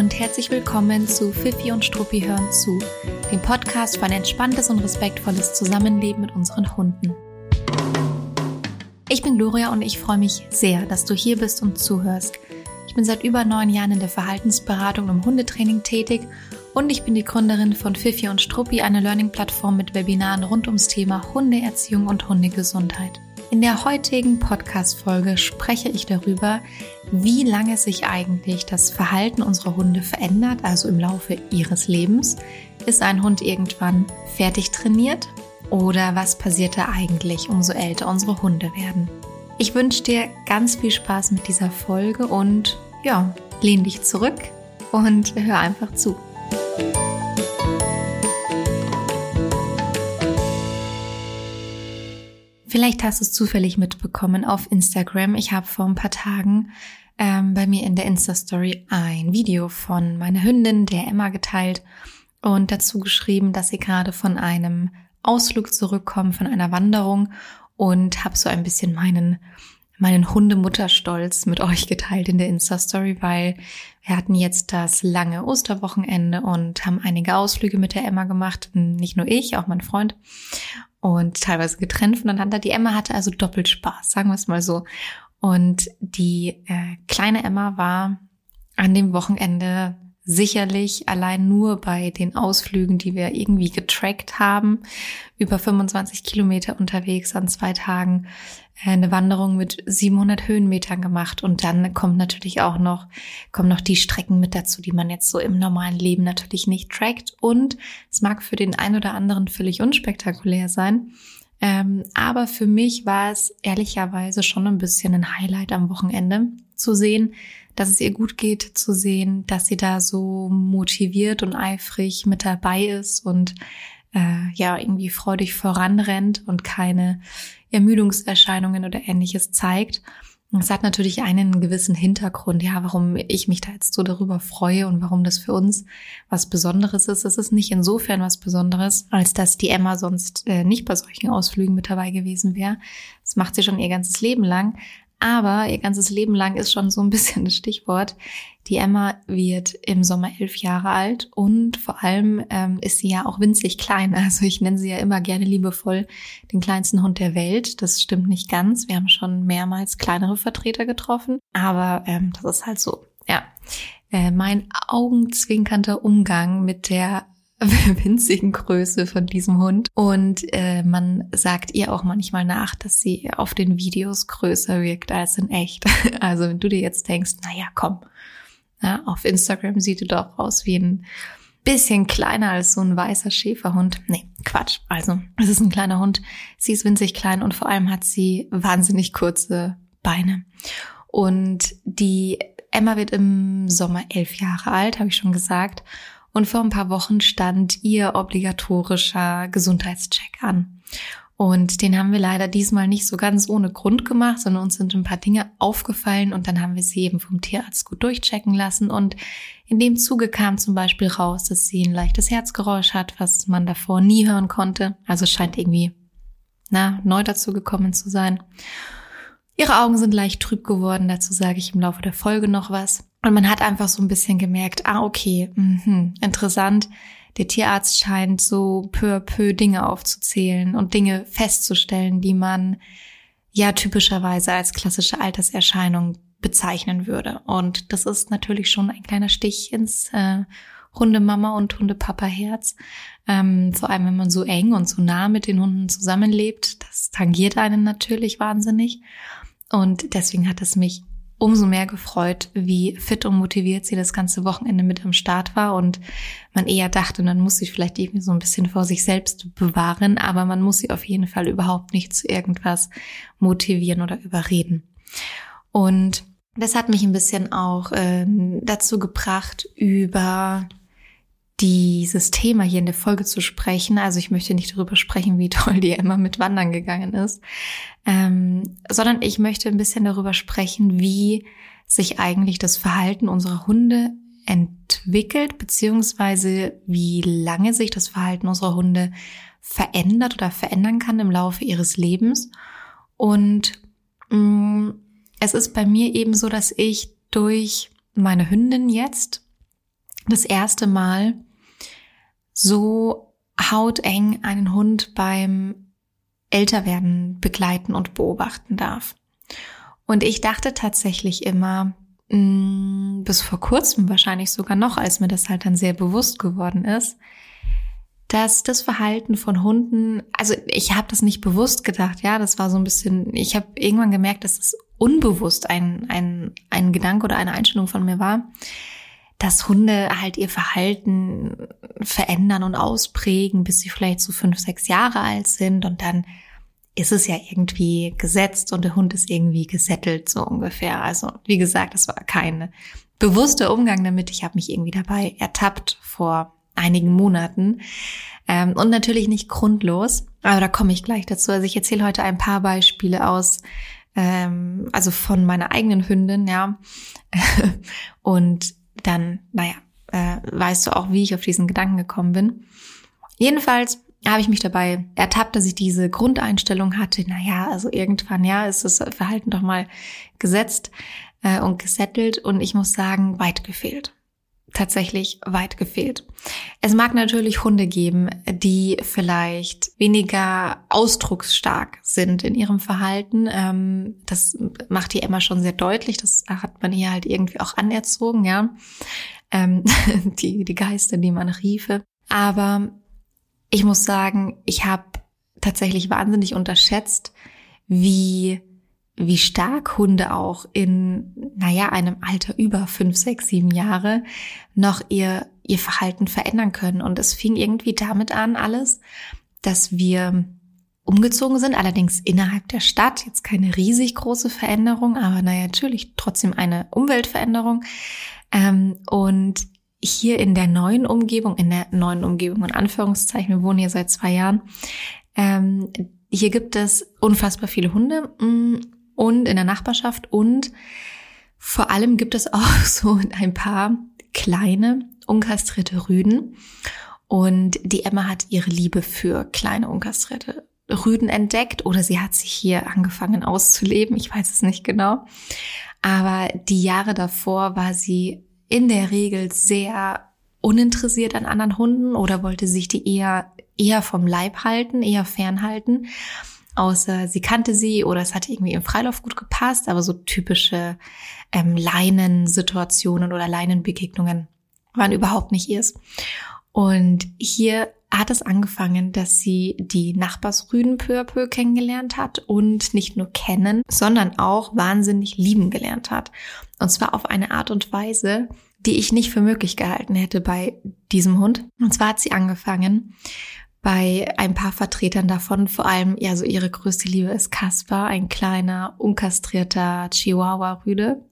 und herzlich willkommen zu Fifi und Struppi hören zu, dem Podcast für ein entspanntes und respektvolles Zusammenleben mit unseren Hunden. Ich bin Gloria und ich freue mich sehr, dass du hier bist und zuhörst. Ich bin seit über neun Jahren in der Verhaltensberatung im Hundetraining tätig und ich bin die Gründerin von Fifi und Struppi, eine Learning-Plattform mit Webinaren rund ums Thema Hundeerziehung und Hundegesundheit. In der heutigen Podcast-Folge spreche ich darüber, wie lange sich eigentlich das Verhalten unserer Hunde verändert, also im Laufe ihres Lebens. Ist ein Hund irgendwann fertig trainiert? Oder was passiert da eigentlich, umso älter unsere Hunde werden? Ich wünsche dir ganz viel Spaß mit dieser Folge und ja, lehn dich zurück und hör einfach zu. Vielleicht hast du es zufällig mitbekommen auf Instagram. Ich habe vor ein paar Tagen ähm, bei mir in der Insta-Story ein Video von meiner Hündin, der Emma, geteilt und dazu geschrieben, dass sie gerade von einem Ausflug zurückkommt, von einer Wanderung und habe so ein bisschen meinen meinen Hundemutterstolz mit euch geteilt in der Insta-Story, weil wir hatten jetzt das lange Osterwochenende und haben einige Ausflüge mit der Emma gemacht. Nicht nur ich, auch mein Freund. Und teilweise getrennt voneinander. Die Emma hatte also doppelt Spaß, sagen wir es mal so. Und die äh, kleine Emma war an dem Wochenende sicherlich allein nur bei den Ausflügen, die wir irgendwie getrackt haben, über 25 Kilometer unterwegs an zwei Tagen, äh, eine Wanderung mit 700 Höhenmetern gemacht. Und dann kommt natürlich auch noch, kommen noch die Strecken mit dazu, die man jetzt so im normalen Leben natürlich nicht trackt. Und es mag für den einen oder anderen völlig unspektakulär sein. Ähm, aber für mich war es ehrlicherweise schon ein bisschen ein Highlight am Wochenende zu sehen, dass es ihr gut geht, zu sehen, dass sie da so motiviert und eifrig mit dabei ist und äh, ja irgendwie freudig voranrennt und keine Ermüdungserscheinungen oder ähnliches zeigt. Es hat natürlich einen gewissen Hintergrund, ja, warum ich mich da jetzt so darüber freue und warum das für uns was Besonderes ist. Es ist nicht insofern was Besonderes, als dass die Emma sonst äh, nicht bei solchen Ausflügen mit dabei gewesen wäre. Das macht sie schon ihr ganzes Leben lang. Aber ihr ganzes Leben lang ist schon so ein bisschen das Stichwort. Die Emma wird im Sommer elf Jahre alt und vor allem ähm, ist sie ja auch winzig klein. Also ich nenne sie ja immer gerne liebevoll den kleinsten Hund der Welt. Das stimmt nicht ganz. Wir haben schon mehrmals kleinere Vertreter getroffen, aber ähm, das ist halt so. Ja, äh, mein augenzwinkernder Umgang mit der winzigen Größe von diesem Hund. Und äh, man sagt ihr auch manchmal nach, dass sie auf den Videos größer wirkt als in echt. Also wenn du dir jetzt denkst, naja, komm, ja, auf Instagram sieht du doch aus wie ein bisschen kleiner als so ein weißer Schäferhund. Nee, Quatsch. Also, es ist ein kleiner Hund. Sie ist winzig klein und vor allem hat sie wahnsinnig kurze Beine. Und die Emma wird im Sommer elf Jahre alt, habe ich schon gesagt. Und vor ein paar Wochen stand ihr obligatorischer Gesundheitscheck an. Und den haben wir leider diesmal nicht so ganz ohne Grund gemacht, sondern uns sind ein paar Dinge aufgefallen und dann haben wir sie eben vom Tierarzt gut durchchecken lassen. Und in dem Zuge kam zum Beispiel raus, dass sie ein leichtes Herzgeräusch hat, was man davor nie hören konnte. Also scheint irgendwie na, neu dazu gekommen zu sein. Ihre Augen sind leicht trüb geworden, dazu sage ich im Laufe der Folge noch was. Und man hat einfach so ein bisschen gemerkt, ah, okay, mh, interessant. Der Tierarzt scheint so peu à peu Dinge aufzuzählen und Dinge festzustellen, die man ja typischerweise als klassische Alterserscheinung bezeichnen würde. Und das ist natürlich schon ein kleiner Stich ins äh, Hundemama und Hundepapa-Herz. Ähm, vor allem, wenn man so eng und so nah mit den Hunden zusammenlebt. Das tangiert einen natürlich wahnsinnig. Und deswegen hat es mich umso mehr gefreut, wie fit und motiviert sie das ganze Wochenende mit am Start war und man eher dachte, man muss sich vielleicht irgendwie so ein bisschen vor sich selbst bewahren, aber man muss sie auf jeden Fall überhaupt nicht zu irgendwas motivieren oder überreden. Und das hat mich ein bisschen auch äh, dazu gebracht, über dieses Thema hier in der Folge zu sprechen. Also ich möchte nicht darüber sprechen, wie toll die Emma mit Wandern gegangen ist, ähm, sondern ich möchte ein bisschen darüber sprechen, wie sich eigentlich das Verhalten unserer Hunde entwickelt, beziehungsweise wie lange sich das Verhalten unserer Hunde verändert oder verändern kann im Laufe ihres Lebens. Und mh, mm, es ist bei mir eben so, dass ich durch meine Hündin jetzt das erste Mal so hauteng einen Hund beim Älterwerden begleiten und beobachten darf. Und ich dachte tatsächlich immer, mh, mm, bis vor kurzem wahrscheinlich sogar noch, als mir das halt dann sehr bewusst geworden ist, dass das Verhalten von Hunden, also ich habe das nicht bewusst gedacht, ja, das war so ein bisschen, ich habe irgendwann gemerkt, dass es unbewusst ein, ein, ein Gedanke oder eine Einstellung von mir war, dass Hunde halt ihr Verhalten verändern und ausprägen, bis sie vielleicht so fünf, sechs Jahre alt sind und dann ist es ja irgendwie gesetzt und der Hund ist irgendwie gesettelt, so ungefähr. Also wie gesagt, das war kein bewusster Umgang damit. Ich habe mich irgendwie dabei ertappt vor einigen Monaten. Ähm, und natürlich nicht grundlos, aber da komme ich gleich dazu. Also ich erzähle heute ein paar Beispiele aus, ähm, also von meiner eigenen Hündin, ja. und dann, naja, äh, weißt du auch, wie ich auf diesen Gedanken gekommen bin. Jedenfalls habe ich mich dabei ertappt, dass ich diese Grundeinstellung hatte, naja, also irgendwann, ja, ist das Verhalten doch mal gesetzt äh, und gesettelt. Und ich muss sagen, weit gefehlt tatsächlich weit gefehlt. Es mag natürlich Hunde geben, die vielleicht weniger ausdrucksstark sind in ihrem Verhalten. Ähm, das macht die Emma schon sehr deutlich. Das hat man ihr halt irgendwie auch anerzogen, ja. Ähm, die, die Geister, die man riefe. Aber ich muss sagen, ich habe tatsächlich wahnsinnig unterschätzt, wie wie stark Hunde auch in, naja, einem Alter über fünf, sechs, sieben Jahre noch ihr, ihr Verhalten verändern können. Und es fing irgendwie damit an, alles, dass wir umgezogen sind, allerdings innerhalb der Stadt. Jetzt keine riesig große Veränderung, aber naja, natürlich trotzdem eine Umweltveränderung. Ähm, und hier in der neuen Umgebung, in der neuen Umgebung in Anführungszeichen, wir wohnen hier seit zwei Jahren, ähm, hier gibt es unfassbar viele Hunde mm, und in der Nachbarschaft. Und vor allem gibt es auch so ein paar kleine unkastrierte Rüden. Und die Emma hat ihre Liebe für kleine unkastrierte Rüden entdeckt oder sie hat sich hier angefangen auszuleben, ich weiß es nicht genau. Aber die Jahre davor war sie in der Regel sehr uninteressiert an anderen Hunden oder wollte sich die eher eher vom Leib halten, eher fernhalten außer sie kannte sie oder es hatte irgendwie im Freilauf gut gepasst, aber so typische ähm, Leinensituationen oder Leinenbegegnungen waren überhaupt nicht ihrs. Und hier hat es angefangen, dass sie die Nachbarsrüden peu à peu kennengelernt hat und nicht nur kennen, sondern auch wahnsinnig lieben gelernt hat. Und zwar auf eine Art und Weise, die ich nicht für möglich gehalten hätte bei diesem Hund. Und zwar hat sie angefangen, bei ein paar Vertretern davon, vor allem, ja, so ihre größte Liebe ist Kaspar, ein kleiner, unkastrierter Chihuahua-Rüde.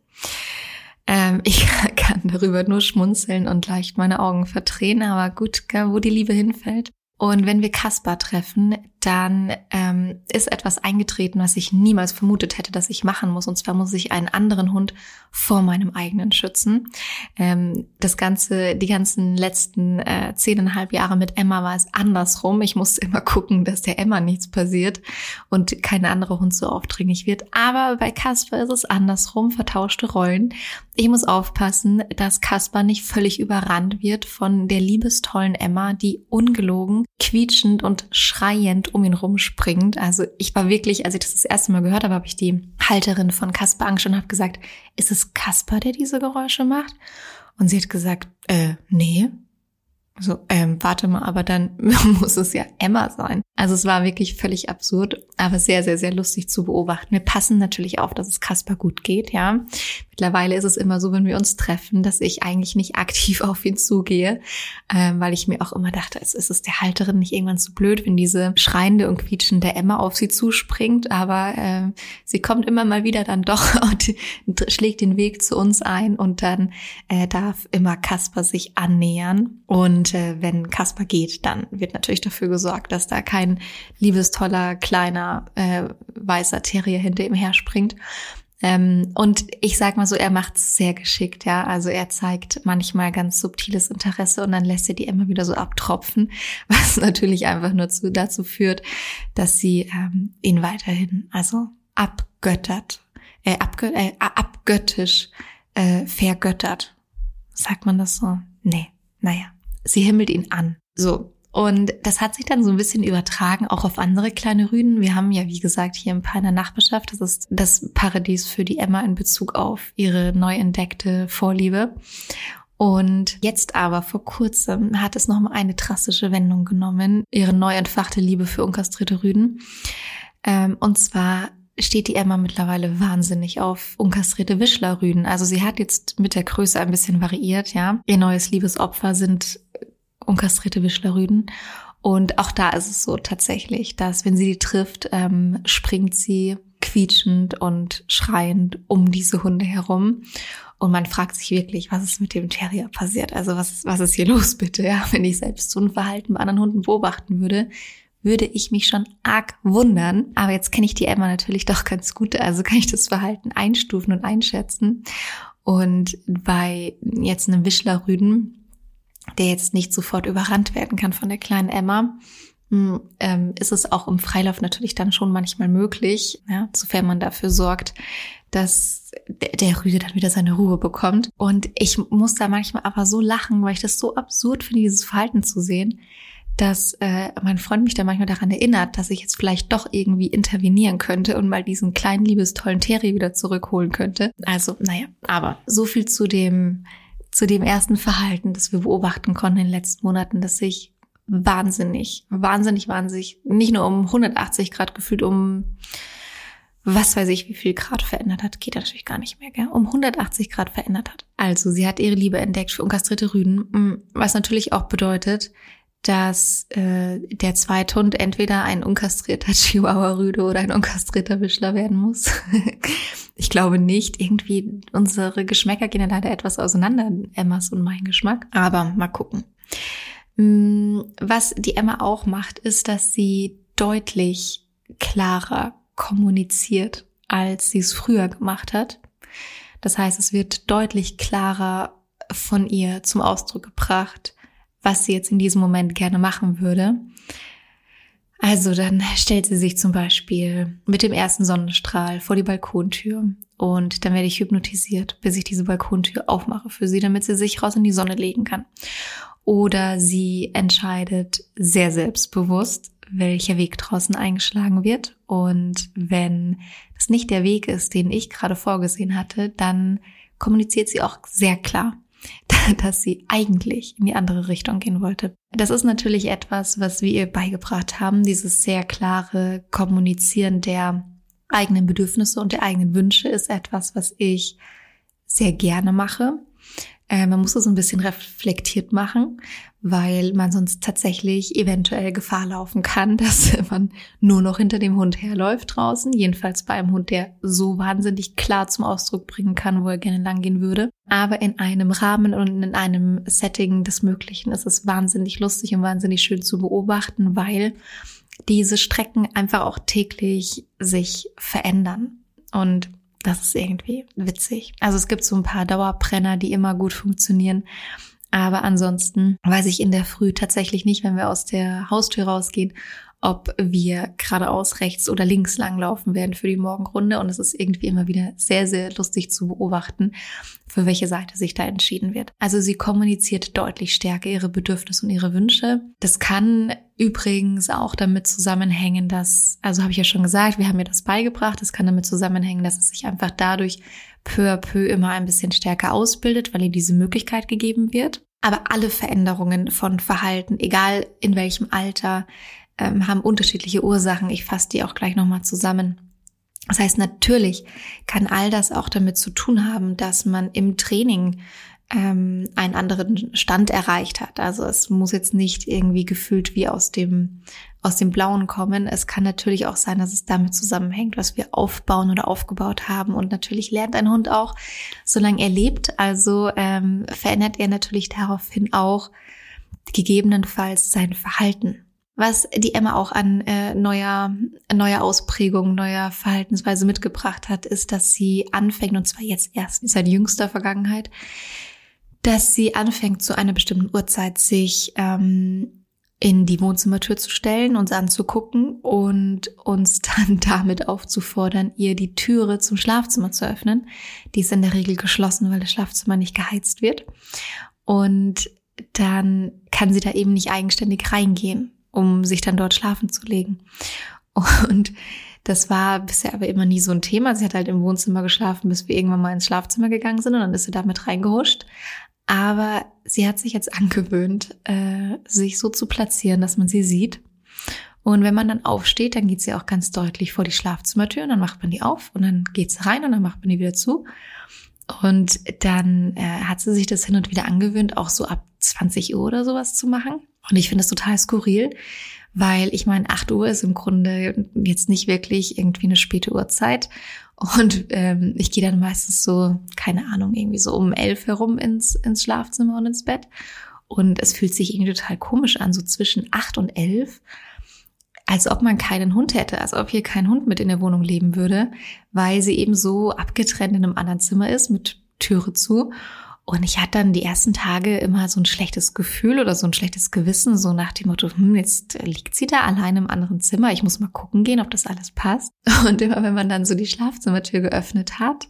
Ähm, ich kann darüber nur schmunzeln und leicht meine Augen verdrehen, aber gut, wo die Liebe hinfällt. Und wenn wir Kaspar treffen, dann ähm, ist etwas eingetreten, was ich niemals vermutet hätte, dass ich machen muss. Und zwar muss ich einen anderen Hund vor meinem eigenen schützen. Ähm, das ganze, die ganzen letzten äh, zehneinhalb Jahre mit Emma war es andersrum. Ich musste immer gucken, dass der Emma nichts passiert und kein anderer Hund so aufdringlich wird. Aber bei Kasper ist es andersrum, vertauschte Rollen. Ich muss aufpassen, dass Kasper nicht völlig überrannt wird von der liebestollen Emma, die ungelogen, quietschend und schreiend um ihn rumspringend. Also ich war wirklich, als ich das das erste Mal gehört habe, habe ich die Halterin von Kasper angeschaut und habe gesagt, ist es Kasper, der diese Geräusche macht? Und sie hat gesagt, äh, nee. So, ähm, warte mal, aber dann muss es ja Emma sein. Also es war wirklich völlig absurd, aber sehr, sehr, sehr lustig zu beobachten. Wir passen natürlich auf, dass es Kasper gut geht, ja. Mittlerweile ist es immer so, wenn wir uns treffen, dass ich eigentlich nicht aktiv auf ihn zugehe, ähm, weil ich mir auch immer dachte, es ist es der Halterin nicht irgendwann zu blöd, wenn diese schreiende und quietschende Emma auf sie zuspringt, aber äh, sie kommt immer mal wieder dann doch und schlägt den Weg zu uns ein und dann äh, darf immer Kasper sich annähern und äh, wenn Kasper geht, dann wird natürlich dafür gesorgt, dass da kein liebestoller kleiner äh, weißer Terrier hinter ihm herspringt. Ähm, und ich sag mal so, er macht's sehr geschickt, ja. Also er zeigt manchmal ganz subtiles Interesse und dann lässt er die immer wieder so abtropfen, was natürlich einfach nur zu, dazu führt, dass sie ähm, ihn weiterhin also abgöttert, äh, abgö äh, abgöttisch äh, vergöttert. Sagt man das so? nee, naja, sie himmelt ihn an. So. Und das hat sich dann so ein bisschen übertragen, auch auf andere kleine Rüden. Wir haben ja, wie gesagt, hier ein paar in der Nachbarschaft. Das ist das Paradies für die Emma in Bezug auf ihre neu entdeckte Vorliebe. Und jetzt aber vor kurzem hat es nochmal eine drastische Wendung genommen, ihre neu entfachte Liebe für unkastrierte Rüden. Ähm, und zwar steht die Emma mittlerweile wahnsinnig auf unkastrierte Wischlerrüden. Also sie hat jetzt mit der Größe ein bisschen variiert, ja. Ihr neues Liebesopfer sind unkastrierte Wischlerrüden. Und auch da ist es so tatsächlich, dass wenn sie die trifft, ähm, springt sie quietschend und schreiend um diese Hunde herum. Und man fragt sich wirklich, was ist mit dem Terrier passiert? Also was, was ist hier los bitte? Ja, wenn ich selbst so ein Verhalten bei anderen Hunden beobachten würde, würde ich mich schon arg wundern. Aber jetzt kenne ich die Emma natürlich doch ganz gut, also kann ich das Verhalten einstufen und einschätzen. Und bei jetzt einem Wischlerrüden, der jetzt nicht sofort überrannt werden kann von der kleinen Emma, hm, ähm, ist es auch im Freilauf natürlich dann schon manchmal möglich, ja, sofern man dafür sorgt, dass der Rüde dann wieder seine Ruhe bekommt. Und ich muss da manchmal aber so lachen, weil ich das so absurd finde, dieses Verhalten zu sehen, dass äh, mein Freund mich da manchmal daran erinnert, dass ich jetzt vielleicht doch irgendwie intervenieren könnte und mal diesen kleinen, liebestollen Terry wieder zurückholen könnte. Also, naja, aber so viel zu dem, zu dem ersten Verhalten, das wir beobachten konnten in den letzten Monaten, dass sich wahnsinnig, wahnsinnig, wahnsinnig, nicht nur um 180 Grad gefühlt, um was weiß ich, wie viel Grad verändert hat, geht natürlich gar nicht mehr, gell? um 180 Grad verändert hat. Also sie hat ihre Liebe entdeckt für unkastrierte Rüden, mm, was natürlich auch bedeutet, dass äh, der zweite Hund entweder ein unkastrierter Chihuahua-Rüde oder ein unkastrierter Wischler werden muss. ich glaube nicht. Irgendwie unsere Geschmäcker gehen ja leider etwas auseinander, Emmas und mein Geschmack. Aber mal gucken. Mm, was die Emma auch macht, ist, dass sie deutlich klarer kommuniziert, als sie es früher gemacht hat. Das heißt, es wird deutlich klarer von ihr zum Ausdruck gebracht, was sie jetzt in diesem Moment gerne machen würde. Also dann stellt sie sich zum Beispiel mit dem ersten Sonnenstrahl vor die Balkontür und dann werde ich hypnotisiert, bis ich diese Balkontür aufmache für sie, damit sie sich raus in die Sonne legen kann. Oder sie entscheidet sehr selbstbewusst, welcher Weg draußen eingeschlagen wird. Und wenn das nicht der Weg ist, den ich gerade vorgesehen hatte, dann kommuniziert sie auch sehr klar, dass sie eigentlich in die andere Richtung gehen wollte. Das ist natürlich etwas, was wir ihr beigebracht haben, dieses sehr klare Kommunizieren der eigenen Bedürfnisse und der eigenen Wünsche ist etwas, was ich sehr gerne mache. Äh, man muss es ein bisschen reflektiert machen, weil man sonst tatsächlich eventuell Gefahr laufen kann, dass man nur noch hinter dem Hund herläuft draußen. Jedenfalls bei einem Hund, der so wahnsinnig klar zum Ausdruck bringen kann, wo er gerne langgehen würde. Aber in einem Rahmen und in einem Setting des Möglichen ist es wahnsinnig lustig und wahnsinnig schön zu beobachten, weil diese Strecken einfach auch täglich sich verändern. Und das ist irgendwie witzig. Also es gibt so ein paar Dauerbrenner, die immer gut funktionieren. Aber ansonsten weiß ich in der Früh tatsächlich nicht, wenn wir aus der Haustür rausgehen, ob wir geradeaus rechts oder links langlaufen werden für die Morgenrunde. Und es ist irgendwie immer wieder sehr, sehr lustig zu beobachten, für welche Seite sich da entschieden wird. Also sie kommuniziert deutlich stärker ihre Bedürfnisse und ihre Wünsche. Das kann übrigens auch damit zusammenhängen, dass, also habe ich ja schon gesagt, wir haben ihr das beigebracht. Das kann damit zusammenhängen, dass es sich einfach dadurch peu à peu immer ein bisschen stärker ausbildet, weil ihr diese Möglichkeit gegeben wird. Aber alle Veränderungen von Verhalten, egal in welchem Alter, ähm, haben unterschiedliche Ursachen. Ich fasse die auch gleich nochmal zusammen. Das heißt, natürlich kann all das auch damit zu tun haben, dass man im Training ähm, einen anderen Stand erreicht hat. Also es muss jetzt nicht irgendwie gefühlt wie aus dem aus dem Blauen kommen. Es kann natürlich auch sein, dass es damit zusammenhängt, was wir aufbauen oder aufgebaut haben. Und natürlich lernt ein Hund auch, solange er lebt. Also ähm, verändert er natürlich daraufhin auch gegebenenfalls sein Verhalten was die Emma auch an äh, neuer, neuer Ausprägung, neuer Verhaltensweise mitgebracht hat, ist, dass sie anfängt, und zwar jetzt erst seit jüngster Vergangenheit, dass sie anfängt, zu einer bestimmten Uhrzeit sich ähm, in die Wohnzimmertür zu stellen, uns anzugucken und uns dann damit aufzufordern, ihr die Türe zum Schlafzimmer zu öffnen. Die ist in der Regel geschlossen, weil das Schlafzimmer nicht geheizt wird. Und dann kann sie da eben nicht eigenständig reingehen, um sich dann dort schlafen zu legen. Und das war bisher aber immer nie so ein Thema. Sie hat halt im Wohnzimmer geschlafen, bis wir irgendwann mal ins Schlafzimmer gegangen sind und dann ist sie damit reingehuscht. Aber sie hat sich jetzt angewöhnt, äh, sich so zu platzieren, dass man sie sieht. Und wenn man dann aufsteht, dann geht sie auch ganz deutlich vor die Schlafzimmertür und dann macht man die auf und dann geht sie rein und dann macht man die wieder zu. Und dann äh, hat sie sich das hin und wieder angewöhnt, auch so ab 20 Uhr oder sowas zu machen. Und ich finde das total skurril, weil ich meine, 8 Uhr ist im Grunde jetzt nicht wirklich irgendwie eine späte Uhrzeit. Und ähm, ich gehe dann meistens so, keine Ahnung, irgendwie so um elf herum ins, ins Schlafzimmer und ins Bett. Und es fühlt sich irgendwie total komisch an, so zwischen acht und elf, als ob man keinen Hund hätte, als ob hier kein Hund mit in der Wohnung leben würde, weil sie eben so abgetrennt in einem anderen Zimmer ist mit Türe zu. Und ich hatte dann die ersten Tage immer so ein schlechtes Gefühl oder so ein schlechtes Gewissen, so nach dem Motto, hm, jetzt liegt sie da allein im anderen Zimmer, ich muss mal gucken gehen, ob das alles passt. Und immer wenn man dann so die Schlafzimmertür geöffnet hat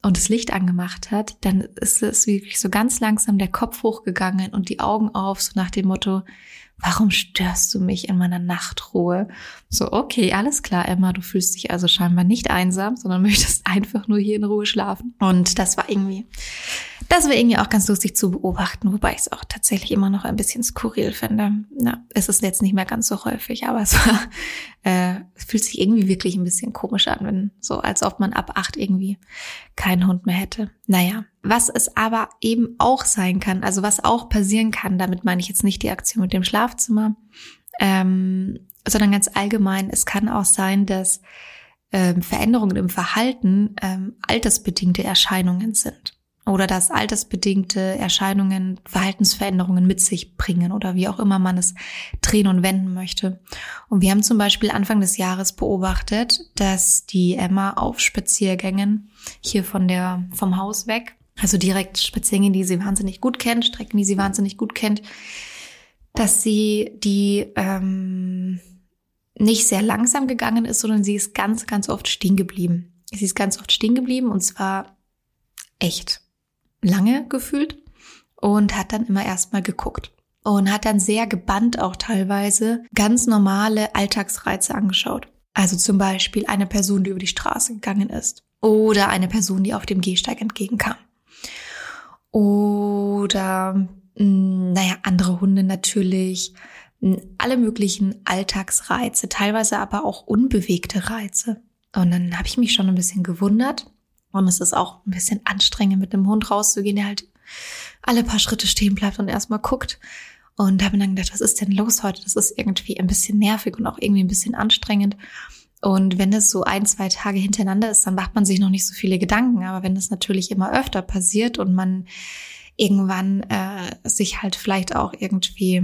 und das Licht angemacht hat, dann ist es wirklich so ganz langsam der Kopf hochgegangen und die Augen auf, so nach dem Motto, warum störst du mich in meiner Nachtruhe? So, okay, alles klar, Emma, du fühlst dich also scheinbar nicht einsam, sondern möchtest einfach nur hier in Ruhe schlafen. Und das war irgendwie, das war irgendwie auch ganz lustig zu beobachten, wobei ich es auch tatsächlich immer noch ein bisschen skurril finde. Na, es ist jetzt nicht mehr ganz so häufig, aber es war, äh, es fühlt sich irgendwie wirklich ein bisschen komisch an, wenn so, als ob man ab acht irgendwie keinen Hund mehr hätte. Naja, was es aber eben auch sein kann, also was auch passieren kann, damit meine ich jetzt nicht die Aktion mit dem Schlafzimmer, ähm, sondern ganz allgemein, es kann auch sein, dass ähm, Veränderungen im Verhalten ähm, altersbedingte Erscheinungen sind oder dass altersbedingte Erscheinungen Verhaltensveränderungen mit sich bringen oder wie auch immer man es drehen und wenden möchte. Und wir haben zum Beispiel Anfang des Jahres beobachtet, dass die Emma auf Spaziergängen hier von der, vom Haus weg also direkt Spaziergänge, die sie wahnsinnig gut kennt, Strecken, die sie wahnsinnig gut kennt, dass sie die ähm, nicht sehr langsam gegangen ist, sondern sie ist ganz, ganz oft stehen geblieben. Sie ist ganz oft stehen geblieben und zwar echt lange gefühlt und hat dann immer erstmal geguckt und hat dann sehr gebannt auch teilweise ganz normale Alltagsreize angeschaut. Also zum Beispiel eine Person, die über die Straße gegangen ist oder eine Person, die auf dem Gehsteig entgegenkam oder hm, naja, andere Hunde natürlich, hm, alle möglichen Alltagsreize, teilweise aber auch unbewegte Reize. Und dann habe ich mich schon ein bisschen gewundert. Und es ist auch ein bisschen anstrengend, mit einem Hund rauszugehen, der halt alle paar Schritte stehen bleibt und erstmal guckt. Und habe dann gedacht, was ist denn los heute? Das ist irgendwie ein bisschen nervig und auch irgendwie ein bisschen anstrengend. Und wenn das so ein, zwei Tage hintereinander ist, dann macht man sich noch nicht so viele Gedanken. Aber wenn das natürlich immer öfter passiert und man irgendwann äh, sich halt vielleicht auch irgendwie,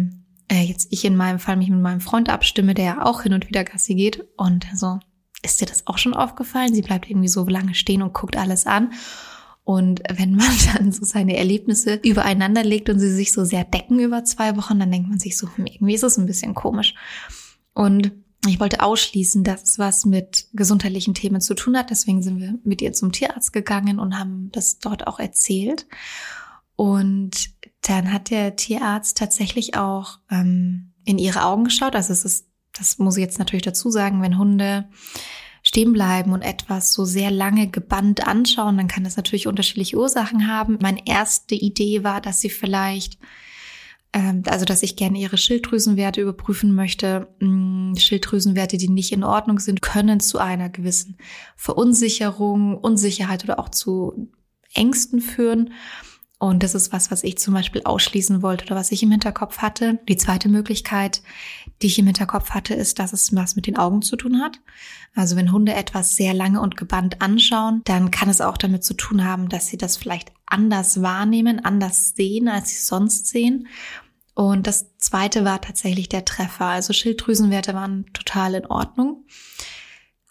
äh, jetzt ich in meinem Fall mich mit meinem Freund abstimme, der ja auch hin und wieder Gassi geht und so, ist dir das auch schon aufgefallen? Sie bleibt irgendwie so lange stehen und guckt alles an. Und wenn man dann so seine Erlebnisse übereinander legt und sie sich so sehr decken über zwei Wochen, dann denkt man sich so, hm, irgendwie ist es ein bisschen komisch. Und ich wollte ausschließen, dass es was mit gesundheitlichen Themen zu tun hat. Deswegen sind wir mit ihr zum Tierarzt gegangen und haben das dort auch erzählt. Und dann hat der Tierarzt tatsächlich auch ähm, in ihre Augen geschaut. Also es ist, das muss ich jetzt natürlich dazu sagen, wenn Hunde stehen bleiben und etwas so sehr lange gebannt anschauen, dann kann das natürlich unterschiedliche Ursachen haben. Meine erste Idee war, dass sie vielleicht also dass ich gerne ihre Schilddrüsenwerte überprüfen möchte. Mm, Schilddrüsenwerte, die nicht in Ordnung sind, können zu einer gewissen Verunsicherung, Unsicherheit oder auch zu Ängsten führen. Und das ist was, was ich zum Beispiel ausschließen wollte oder was ich im Hinterkopf hatte. Die zweite Möglichkeit, die ich im Hinterkopf hatte, ist, dass es was mit den Augen zu tun hat. Also wenn Hunde etwas sehr lange und gebannt anschauen, dann kann es auch damit zu tun haben, dass sie das vielleicht anders wahrnehmen, anders sehen, als sie sonst sehen. Und das zweite war tatsächlich der Treffer. Also Schilddrüsenwerte waren total in Ordnung.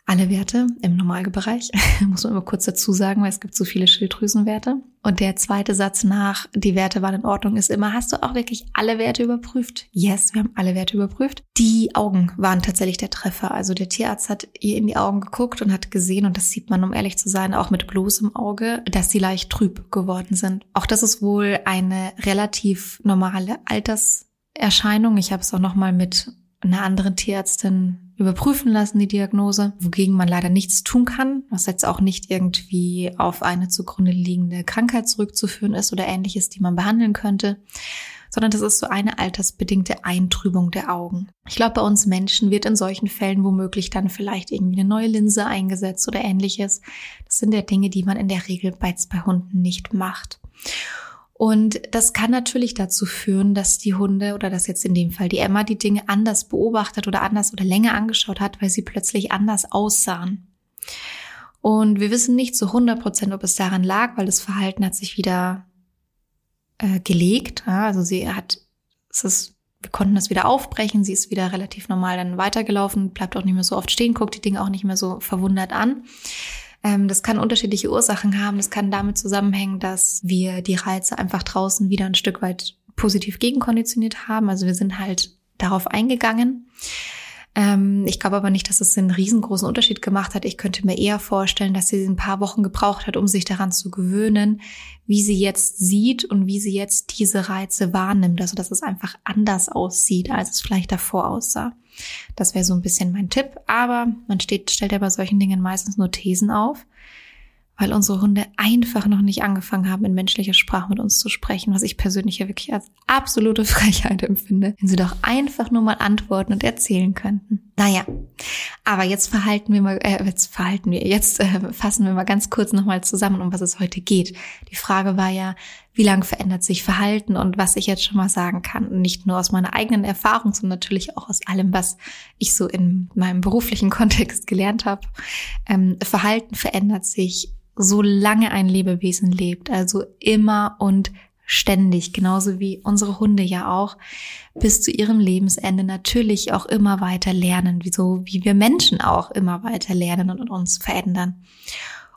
Alle Werte im Normalbereich, muss man immer kurz dazu sagen, weil es gibt so viele Schilddrüsenwerte. Und der zweite Satz nach, die Werte waren in Ordnung, ist immer, hast du auch wirklich alle Werte überprüft? Yes, wir haben alle Werte überprüft. Die Augen waren tatsächlich der Treffer. Also der Tierarzt hat ihr in die Augen geguckt und hat gesehen, und das sieht man, um ehrlich zu sein, auch mit bloßem Auge, dass sie leicht trüb geworden sind. Auch das ist wohl eine relativ normale Alterserscheinung. Ich habe es auch nochmal mit einer anderen Tierärztin überprüfen lassen, die Diagnose, wogegen man leider nichts tun kann, was jetzt auch nicht irgendwie auf eine zugrunde liegende Krankheit zurückzuführen ist oder ähnliches, die man behandeln könnte, sondern das ist so eine altersbedingte Eintrübung der Augen. Ich glaube, bei uns Menschen wird in solchen Fällen womöglich dann vielleicht irgendwie eine neue Linse eingesetzt oder ähnliches. Das sind ja Dinge, die man in der Regel bei, bei Hunden nicht macht. Und das kann natürlich dazu führen, dass die Hunde oder dass jetzt in dem Fall die Emma die Dinge anders beobachtet oder anders oder länger angeschaut hat, weil sie plötzlich anders aussahen. Und wir wissen nicht zu 100 Prozent, ob es daran lag, weil das Verhalten hat sich wieder äh, gelegt. Ja, also sie hat, es ist, wir konnten das wieder aufbrechen, sie ist wieder relativ normal dann weitergelaufen, bleibt auch nicht mehr so oft stehen, guckt die Dinge auch nicht mehr so verwundert an. Ähm, das kann unterschiedliche Ursachen haben. Das kann damit zusammenhängen, dass wir die Reize einfach draußen wieder ein Stück weit positiv gegenkonditioniert haben. Also wir sind halt darauf eingegangen. Ähm, ich glaube aber nicht, dass es einen riesengroßen Unterschied gemacht hat. Ich könnte mir eher vorstellen, dass sie ein paar Wochen gebraucht hat, um sich daran zu gewöhnen, wie sie jetzt sieht und wie sie jetzt diese Reize wahrnimmt. Also dass es einfach anders aussieht, als es vielleicht davor aussah. Das wäre so ein bisschen mein Tipp. Aber man steht, stellt ja bei solchen Dingen meistens nur Thesen auf weil unsere Hunde einfach noch nicht angefangen haben, in menschlicher Sprache mit uns zu sprechen, was ich persönlich ja wirklich als absolute Frechheit empfinde, wenn sie doch einfach nur mal antworten und erzählen könnten. Naja, aber jetzt verhalten wir mal, äh, jetzt verhalten wir, jetzt äh, fassen wir mal ganz kurz nochmal zusammen, um was es heute geht. Die Frage war ja, wie lange verändert sich Verhalten und was ich jetzt schon mal sagen kann. nicht nur aus meiner eigenen Erfahrung, sondern natürlich auch aus allem, was ich so in meinem beruflichen Kontext gelernt habe. Ähm, Verhalten verändert sich solange ein Lebewesen lebt, also immer und ständig, genauso wie unsere Hunde ja auch, bis zu ihrem Lebensende natürlich auch immer weiter lernen, so wie wir Menschen auch immer weiter lernen und uns verändern.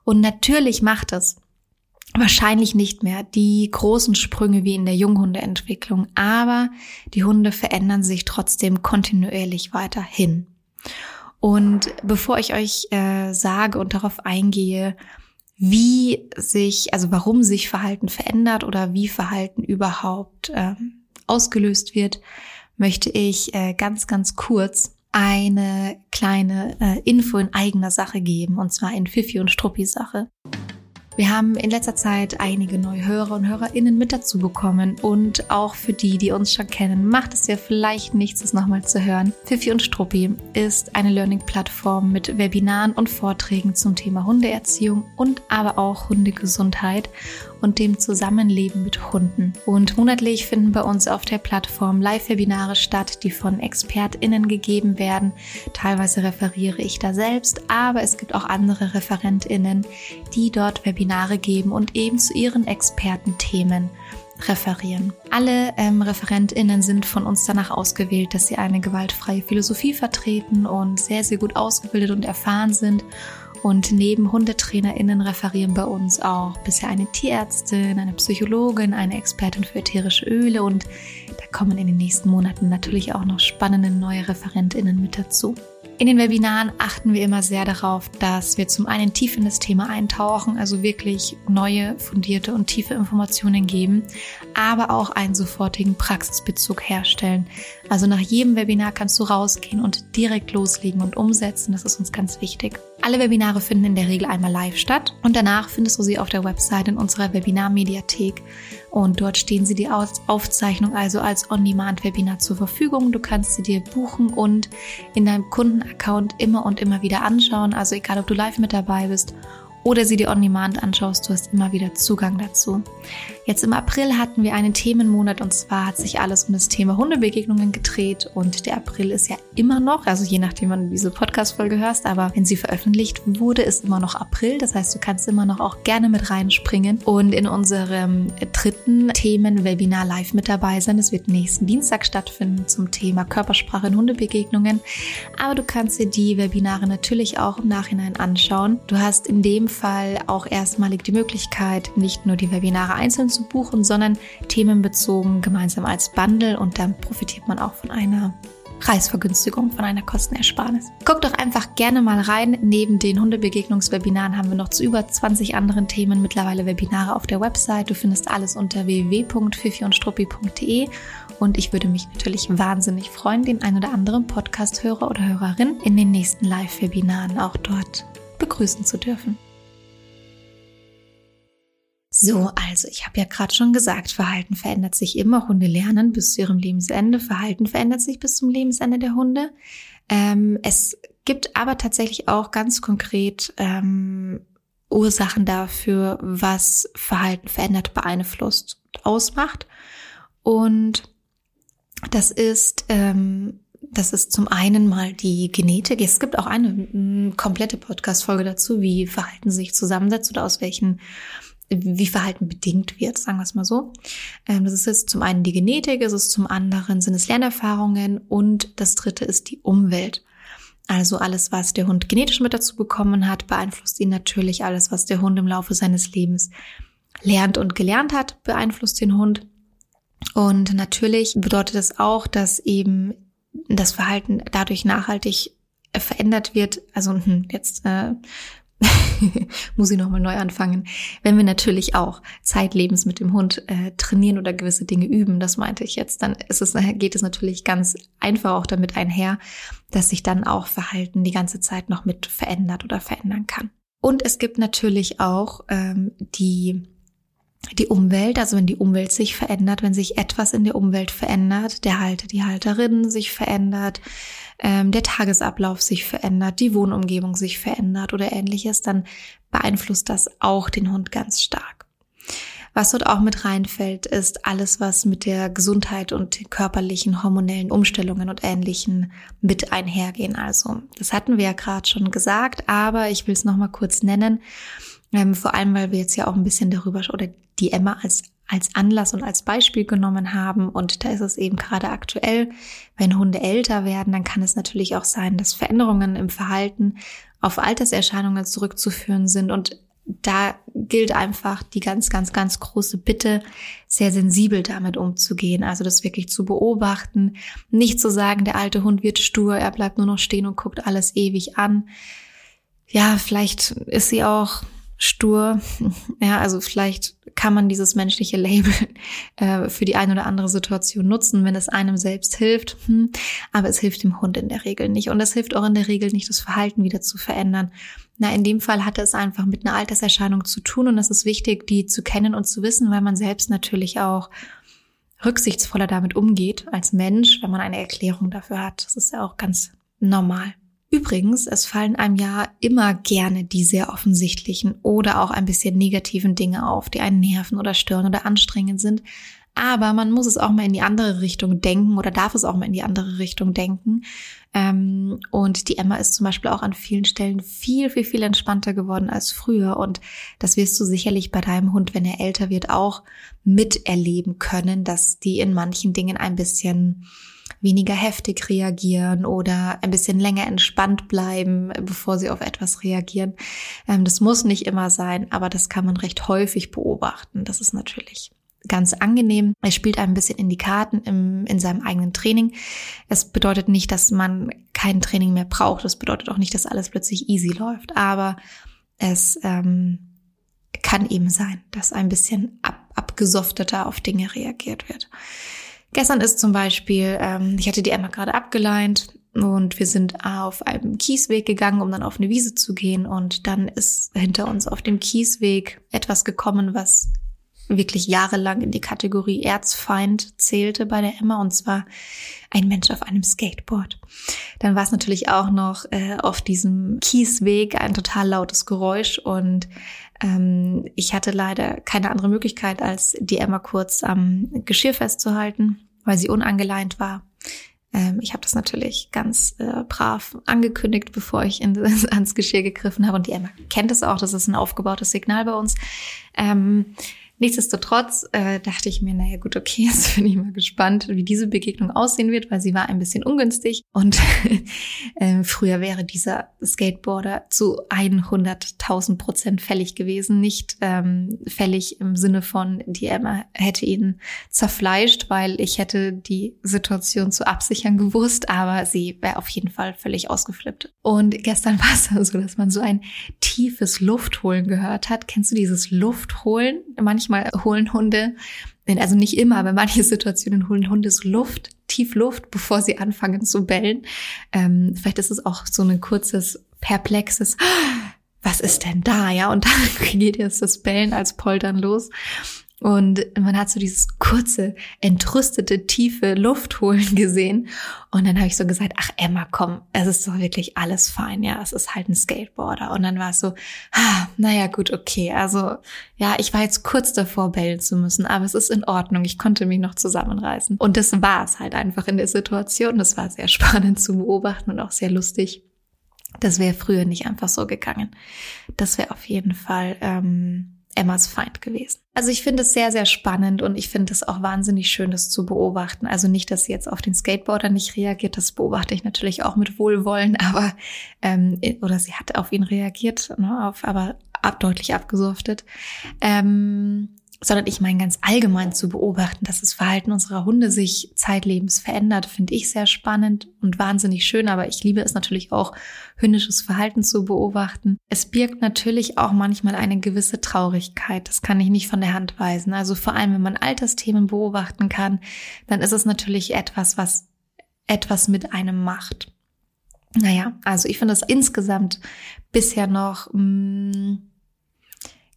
Und natürlich macht es wahrscheinlich nicht mehr die großen Sprünge wie in der Junghundeentwicklung, aber die Hunde verändern sich trotzdem kontinuierlich weiterhin. Und bevor ich euch äh, sage und darauf eingehe, wie sich, also warum sich Verhalten verändert oder wie Verhalten überhaupt äh, ausgelöst wird, möchte ich äh, ganz, ganz kurz eine kleine äh, Info in eigener Sache geben, und zwar in Fifi und Struppi Sache. Wir haben in letzter Zeit einige neue Hörer und Hörerinnen mit dazu bekommen und auch für die, die uns schon kennen, macht es ja vielleicht nichts, das nochmal zu hören. Fifi und Struppi ist eine Learning-Plattform mit Webinaren und Vorträgen zum Thema Hundeerziehung und aber auch Hundegesundheit und dem Zusammenleben mit Hunden. Und monatlich finden bei uns auf der Plattform Live-Webinare statt, die von ExpertInnen gegeben werden. Teilweise referiere ich da selbst, aber es gibt auch andere ReferentInnen, die dort Webinare geben und eben zu ihren Expertenthemen referieren. Alle ähm, ReferentInnen sind von uns danach ausgewählt, dass sie eine gewaltfreie Philosophie vertreten und sehr, sehr gut ausgebildet und erfahren sind und neben HundetrainerInnen referieren bei uns auch bisher eine Tierärztin, eine Psychologin, eine Expertin für ätherische Öle und da kommen in den nächsten Monaten natürlich auch noch spannende neue ReferentInnen mit dazu. In den Webinaren achten wir immer sehr darauf, dass wir zum einen tief in das Thema eintauchen, also wirklich neue, fundierte und tiefe Informationen geben, aber auch einen sofortigen Praxisbezug herstellen. Also nach jedem Webinar kannst du rausgehen und direkt loslegen und umsetzen. Das ist uns ganz wichtig. Alle Webinare finden in der Regel einmal live statt und danach findest du sie auf der Website in unserer Webinar-Mediathek. Und dort stehen sie die Aufzeichnung also als On-Demand-Webinar zur Verfügung. Du kannst sie dir buchen und in deinem Kundenaccount immer und immer wieder anschauen. Also egal, ob du live mit dabei bist oder sie dir On-Demand anschaust, du hast immer wieder Zugang dazu. Jetzt im April hatten wir einen Themenmonat und zwar hat sich alles um das Thema Hundebegegnungen gedreht und der April ist ja immer noch, also je nachdem, wann du diese Podcast-Folge hörst, aber wenn sie veröffentlicht wurde, ist immer noch April. Das heißt, du kannst immer noch auch gerne mit reinspringen und in unserem dritten Themen-Webinar live mit dabei sein. Es wird nächsten Dienstag stattfinden zum Thema Körpersprache in Hundebegegnungen. Aber du kannst dir die Webinare natürlich auch im Nachhinein anschauen. Du hast in dem Fall auch erstmalig die Möglichkeit, nicht nur die Webinare einzeln zu buchen, sondern themenbezogen gemeinsam als Bundle und dann profitiert man auch von einer Preisvergünstigung, von einer Kostenersparnis. Guck doch einfach gerne mal rein. Neben den Hundebegegnungswebinaren haben wir noch zu über 20 anderen Themen mittlerweile Webinare auf der Website. Du findest alles unter www.fifiundstruppi.de und ich würde mich natürlich wahnsinnig freuen, den ein oder anderen Podcast-Hörer oder Hörerin in den nächsten Live-Webinaren auch dort begrüßen zu dürfen. So, also ich habe ja gerade schon gesagt, Verhalten verändert sich immer. Hunde lernen bis zu ihrem Lebensende. Verhalten verändert sich bis zum Lebensende der Hunde. Ähm, es gibt aber tatsächlich auch ganz konkret ähm, Ursachen dafür, was Verhalten verändert, beeinflusst, ausmacht. Und das ist ähm, das ist zum einen mal die Genetik. Es gibt auch eine komplette Podcast-Folge dazu, wie Verhalten sich zusammensetzt oder aus welchen wie Verhalten bedingt wird, sagen wir es mal so. Ähm, das ist jetzt zum einen die Genetik, es ist zum anderen sind es Lernerfahrungen und das dritte ist die Umwelt. Also alles, was der Hund genetisch mit dazu bekommen hat, beeinflusst ihn natürlich. Alles, was der Hund im Laufe seines Lebens lernt und gelernt hat, beeinflusst den Hund. Und natürlich bedeutet es das auch, dass eben das Verhalten dadurch nachhaltig verändert wird. Also hm, jetzt äh, muss ich nochmal neu anfangen. Wenn wir natürlich auch zeitlebens mit dem Hund äh, trainieren oder gewisse Dinge üben, das meinte ich jetzt, dann ist es, geht es natürlich ganz einfach auch damit einher, dass sich dann auch Verhalten die ganze Zeit noch mit verändert oder verändern kann. Und es gibt natürlich auch ähm, die die Umwelt, also wenn die Umwelt sich verändert, wenn sich etwas in der Umwelt verändert, der Halter, die Halterin sich verändert, ähm, der Tagesablauf sich verändert, die Wohnumgebung sich verändert oder ähnliches, dann beeinflusst das auch den Hund ganz stark. Was dort auch mit reinfällt, ist alles, was mit der Gesundheit und den körperlichen hormonellen Umstellungen und Ähnlichen mit einhergehen. Also, das hatten wir ja gerade schon gesagt, aber ich will es nochmal kurz nennen. Ähm, vor allem, weil wir jetzt ja auch ein bisschen darüber oder die Emma als als Anlass und als Beispiel genommen haben. Und da ist es eben gerade aktuell, wenn Hunde älter werden, dann kann es natürlich auch sein, dass Veränderungen im Verhalten auf Alterserscheinungen zurückzuführen sind. Und da gilt einfach die ganz, ganz, ganz große Bitte, sehr sensibel damit umzugehen. Also das wirklich zu beobachten, nicht zu sagen, der alte Hund wird stur, er bleibt nur noch stehen und guckt alles ewig an. Ja, vielleicht ist sie auch stur. Ja, also vielleicht kann man dieses menschliche Label äh, für die eine oder andere Situation nutzen, wenn es einem selbst hilft. Hm. Aber es hilft dem Hund in der Regel nicht. Und es hilft auch in der Regel nicht, das Verhalten wieder zu verändern. Na, in dem Fall hatte es einfach mit einer Alterserscheinung zu tun und es ist wichtig, die zu kennen und zu wissen, weil man selbst natürlich auch rücksichtsvoller damit umgeht als Mensch, wenn man eine Erklärung dafür hat. Das ist ja auch ganz normal. Übrigens, es fallen einem ja immer gerne die sehr offensichtlichen oder auch ein bisschen negativen Dinge auf, die einen nerven oder stören oder anstrengend sind. Aber man muss es auch mal in die andere Richtung denken oder darf es auch mal in die andere Richtung denken. Ähm, und die Emma ist zum Beispiel auch an vielen Stellen viel, viel, viel entspannter geworden als früher. Und das wirst du sicherlich bei deinem Hund, wenn er älter wird, auch miterleben können, dass die in manchen Dingen ein bisschen weniger heftig reagieren oder ein bisschen länger entspannt bleiben, bevor sie auf etwas reagieren. Ähm, das muss nicht immer sein, aber das kann man recht häufig beobachten. Das ist natürlich ganz angenehm. Er spielt ein bisschen in die Karten im, in seinem eigenen Training. Es bedeutet nicht, dass man kein Training mehr braucht. Das bedeutet auch nicht, dass alles plötzlich easy läuft. Aber es ähm, kann eben sein, dass ein bisschen ab, abgesofteter auf Dinge reagiert wird. Gestern ist zum Beispiel, ähm, ich hatte die Emma gerade abgeleint und wir sind auf einem Kiesweg gegangen, um dann auf eine Wiese zu gehen. Und dann ist hinter uns auf dem Kiesweg etwas gekommen, was wirklich jahrelang in die Kategorie Erzfeind zählte bei der Emma, und zwar ein Mensch auf einem Skateboard. Dann war es natürlich auch noch äh, auf diesem Kiesweg ein total lautes Geräusch und Ähm, ich hatte leider keine andere Möglichkeit, als die Emma kurz am Geschirr festzuhalten, weil sie unangeleint war. Ähm, ich habe das natürlich ganz äh, brav angekündigt, bevor ich in, ans Geschirr gegriffen habe. Und die Emma kennt es auch, das ist ein aufgebautes Signal bei uns. Ähm, Nichtsdestotrotz äh, dachte ich mir, naja gut, okay, jetzt bin ich mal gespannt, wie diese Begegnung aussehen wird, weil sie war ein bisschen ungünstig. Und äh, früher wäre dieser Skateboarder zu 100.000 Prozent fällig gewesen. Nicht ähm, fällig im Sinne von, die Emma hätte ihn zerfleischt, weil ich hätte die Situation zu absichern gewusst, aber sie wäre auf jeden Fall völlig ausgeflippt. Und gestern war es dann so, dass man so ein tiefes Luftholen gehört hat. Kennst du dieses Luftholen? Manchmal manchmal holen Hunde, also nicht immer, aber manche Situationen holen Hunde so Luft, tief Luft, bevor sie anfangen zu bellen. Ähm, vielleicht ist es auch so ein kurzes, perplexes, was ist denn da? Ja, und dann geht jetzt das Bellen als Poltern los. Und man hat so dieses kurze, entrüstete, tiefe Luftholen gesehen. Und dann habe ich so gesagt, ach Emma, komm, es ist doch wirklich alles fein, ja, es ist halt ein Skateboarder. Und dann war es so, ah, naja, gut, okay. Also ja, ich war jetzt kurz davor, bellen zu müssen, aber es ist in Ordnung. Ich konnte mich noch zusammenreißen. Und das war es halt einfach in der Situation. Das war sehr spannend zu beobachten und auch sehr lustig. Das wäre früher nicht einfach so gegangen. Das wäre auf jeden Fall. Ähm, Emmas Feind gewesen. Also ich finde es sehr, sehr spannend und ich finde es auch wahnsinnig schön, das zu beobachten. Also nicht, dass sie jetzt auf den Skateboarder nicht reagiert, das beobachte ich natürlich auch mit Wohlwollen, aber ähm, oder sie hat auf ihn reagiert, ne, auf, aber ab, deutlich abgesoftet. Ähm, sondern ich meine ganz allgemein zu beobachten, dass das Verhalten unserer Hunde sich zeitlebens verändert, finde ich sehr spannend und wahnsinnig schön, aber ich liebe es natürlich auch, hündisches Verhalten zu beobachten. Es birgt natürlich auch manchmal eine gewisse Traurigkeit, das kann ich nicht von der Hand weisen. Also vor allem, wenn man Altersthemen beobachten kann, dann ist es natürlich etwas, was etwas mit einem macht. Naja, also ich finde es insgesamt bisher noch mh, mm,